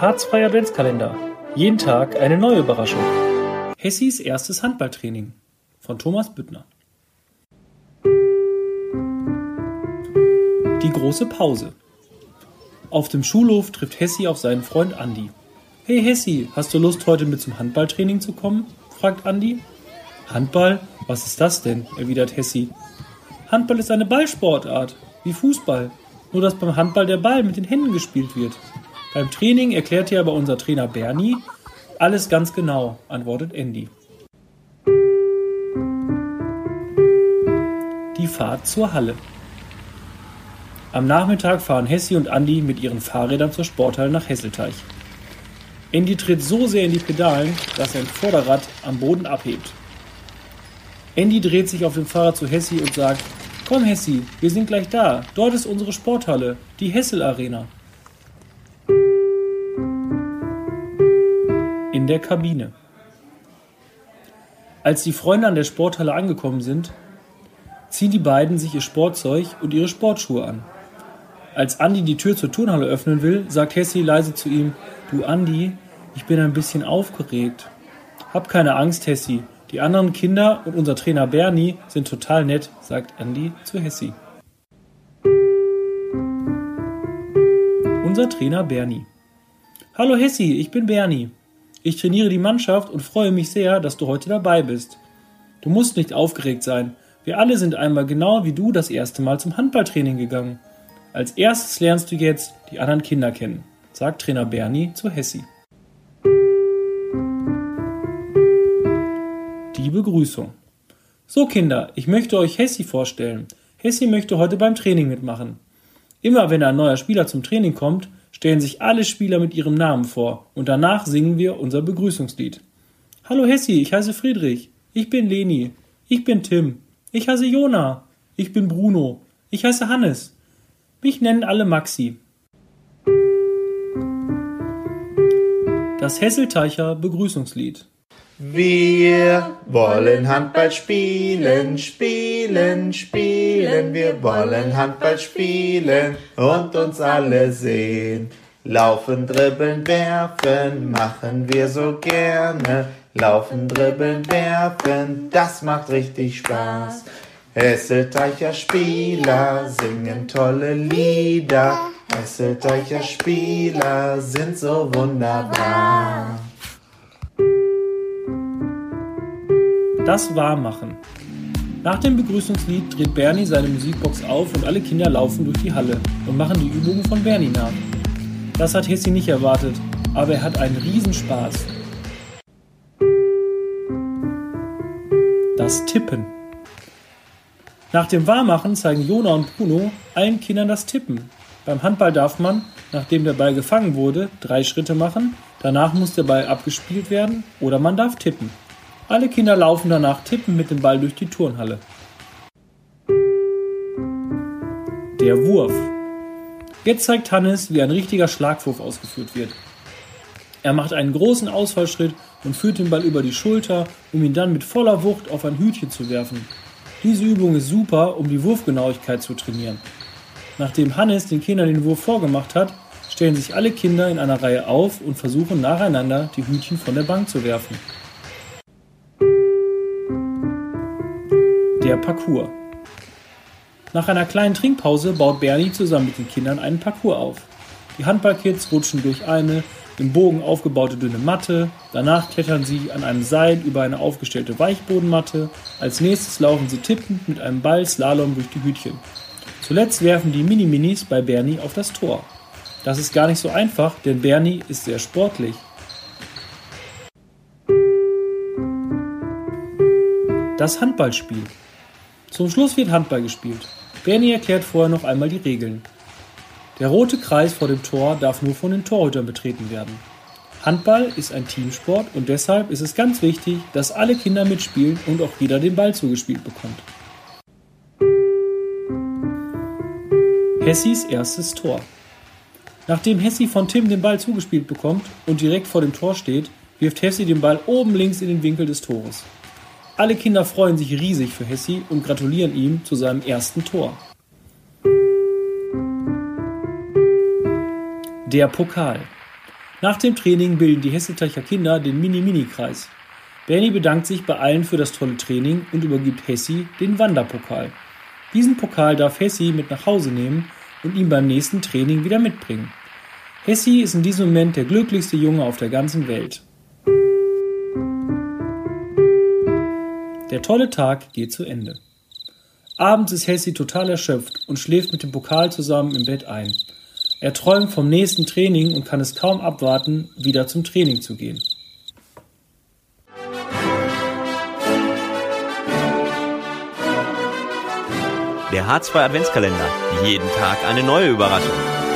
Der harzfreie Adventskalender. Jeden Tag eine neue Überraschung. Hessis erstes Handballtraining von Thomas Büttner. Die große Pause. Auf dem Schulhof trifft Hessi auf seinen Freund Andi. Hey Hessi, hast du Lust heute mit zum Handballtraining zu kommen? fragt Andi. Handball? Was ist das denn? erwidert Hessi. Handball ist eine Ballsportart, wie Fußball, nur dass beim Handball der Ball mit den Händen gespielt wird. Beim Training erklärt hier aber unser Trainer Bernie alles ganz genau, antwortet Andy. Die Fahrt zur Halle. Am Nachmittag fahren Hessi und Andy mit ihren Fahrrädern zur Sporthalle nach Hesselteich. Andy tritt so sehr in die Pedalen, dass sein Vorderrad am Boden abhebt. Andy dreht sich auf dem Fahrrad zu Hessi und sagt, Komm Hessi, wir sind gleich da. Dort ist unsere Sporthalle, die Hessel Arena. Der Kabine. Als die Freunde an der Sporthalle angekommen sind, ziehen die beiden sich ihr Sportzeug und ihre Sportschuhe an. Als Andi die Tür zur Turnhalle öffnen will, sagt Hessi leise zu ihm, Du Andi, ich bin ein bisschen aufgeregt. Hab keine Angst, Hessi. Die anderen Kinder und unser Trainer Bernie sind total nett, sagt Andy zu Hessi. Unser Trainer Bernie. Hallo Hessi, ich bin Bernie. Ich trainiere die Mannschaft und freue mich sehr, dass du heute dabei bist. Du musst nicht aufgeregt sein. Wir alle sind einmal genau wie du das erste Mal zum Handballtraining gegangen. Als erstes lernst du jetzt die anderen Kinder kennen, sagt Trainer Bernie zu Hessi. Die Begrüßung. So Kinder, ich möchte euch Hessi vorstellen. Hessi möchte heute beim Training mitmachen. Immer wenn ein neuer Spieler zum Training kommt, stellen sich alle Spieler mit ihrem Namen vor und danach singen wir unser Begrüßungslied. Hallo Hessi, ich heiße Friedrich. Ich bin Leni. Ich bin Tim. Ich heiße Jona. Ich bin Bruno. Ich heiße Hannes. Mich nennen alle Maxi. Das Hesselteicher Begrüßungslied. Wir wollen Handball spielen, spielen, spielen. Wir wollen Handball spielen und uns alle sehen. Laufen, dribbeln, werfen, machen wir so gerne. Laufen, dribbeln, werfen, das macht richtig Spaß. Hesselteicher Spieler singen tolle Lieder. Hesselteicher Spieler sind so wunderbar. Das Warmmachen. Nach dem Begrüßungslied dreht Bernie seine Musikbox auf und alle Kinder laufen durch die Halle und machen die Übungen von Bernie nach. Das hat Hessi nicht erwartet, aber er hat einen Riesenspaß. Das Tippen. Nach dem Warmmachen zeigen Jona und Bruno allen Kindern das Tippen. Beim Handball darf man, nachdem der Ball gefangen wurde, drei Schritte machen, danach muss der Ball abgespielt werden oder man darf tippen. Alle Kinder laufen danach tippen mit dem Ball durch die Turnhalle. Der Wurf. Jetzt zeigt Hannes, wie ein richtiger Schlagwurf ausgeführt wird. Er macht einen großen Ausfallschritt und führt den Ball über die Schulter, um ihn dann mit voller Wucht auf ein Hütchen zu werfen. Diese Übung ist super, um die Wurfgenauigkeit zu trainieren. Nachdem Hannes den Kindern den Wurf vorgemacht hat, stellen sich alle Kinder in einer Reihe auf und versuchen nacheinander die Hütchen von der Bank zu werfen. Der Parcours. Nach einer kleinen Trinkpause baut Bernie zusammen mit den Kindern einen Parcours auf. Die Handballkids rutschen durch eine im Bogen aufgebaute dünne Matte, danach klettern sie an einem Seil über eine aufgestellte Weichbodenmatte, als nächstes laufen sie tippend mit einem Ball Slalom durch die Hütchen. Zuletzt werfen die Mini-Minis bei Bernie auf das Tor. Das ist gar nicht so einfach, denn Bernie ist sehr sportlich. Das Handballspiel. Zum Schluss wird Handball gespielt. Bernie erklärt vorher noch einmal die Regeln. Der rote Kreis vor dem Tor darf nur von den Torhütern betreten werden. Handball ist ein Teamsport und deshalb ist es ganz wichtig, dass alle Kinder mitspielen und auch jeder den Ball zugespielt bekommt. Hessis erstes Tor. Nachdem Hessi von Tim den Ball zugespielt bekommt und direkt vor dem Tor steht, wirft Hessi den Ball oben links in den Winkel des Tores. Alle Kinder freuen sich riesig für Hessi und gratulieren ihm zu seinem ersten Tor. Der Pokal. Nach dem Training bilden die Hessetacher Kinder den Mini-Mini-Kreis. Bernie bedankt sich bei allen für das tolle Training und übergibt Hessi den Wanderpokal. Diesen Pokal darf Hessi mit nach Hause nehmen und ihn beim nächsten Training wieder mitbringen. Hessi ist in diesem Moment der glücklichste Junge auf der ganzen Welt. Der tolle Tag geht zu Ende. Abends ist Hessi total erschöpft und schläft mit dem Pokal zusammen im Bett ein. Er träumt vom nächsten Training und kann es kaum abwarten, wieder zum Training zu gehen. Der H2 Adventskalender. Jeden Tag eine neue Überraschung.